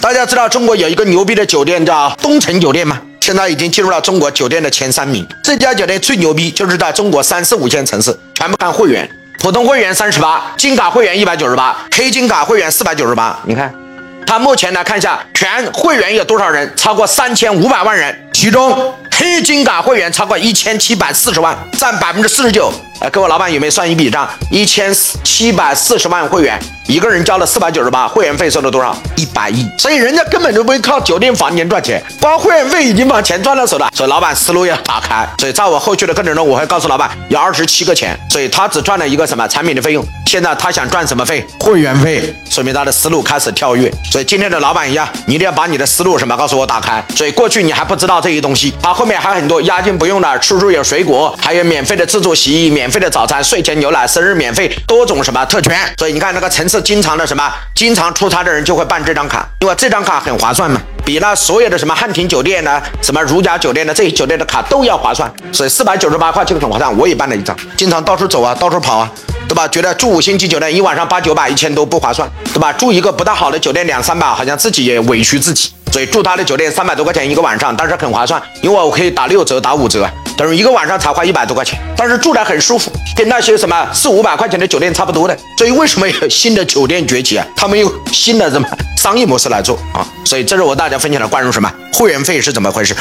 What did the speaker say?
大家知道中国有一个牛逼的酒店叫东城酒店吗？现在已经进入了中国酒店的前三名。这家酒店最牛逼，就是在中国三四五线城市全部看会员，普通会员三十八，金卡会员一百九十八，黑金卡会员四百九十八。你看，他目前来看一下，全会员有多少人？超过三千五百万人，其中黑金卡会员超过一千七百四十万，占百分之四十九。呃，各位老板有没有算一笔账？一千七百四十万会员，一个人交了四百九十八，会员费收了多少？一百亿。所以人家根本就不会靠酒店房间赚钱，光会员费已经把钱赚到手了。所以老板思路要打开。所以在我后续的课程中，我会告诉老板有二十七个钱，所以他只赚了一个什么产品的费用。现在他想赚什么费？会员费，说明他的思路开始跳跃。所以今天的老板一样，你一定要把你的思路什么告诉我打开。所以过去你还不知道这些东西，他后面还有很多押金不用的，出入有水果，还有免费的自助洗衣，免。费的早餐、睡前牛奶、生日免费，多种什么特权？所以你看那个城市经常的什么，经常出差的人就会办这张卡，因为这张卡很划算嘛，比那所有的什么汉庭酒店呢、什么如家酒店的这些酒店的卡都要划算。所以四百九十八块就很划算，我也办了一张，经常到处走啊，到处跑啊，对吧？觉得住五星级酒店一晚上八九百、一千多不划算，对吧？住一个不大好的酒店两三百，好像自己也委屈自己。所以住他的酒店三百多块钱一个晚上，但是很划算，因为我可以打六折、打五折，等于一个晚上才花一百多块钱，但是住着很舒服，跟那些什么四五百块钱的酒店差不多的。所以为什么有新的酒店崛起啊？他们用新的什么商业模式来做啊？所以这是我大家分享的关于什么会员费是怎么回事。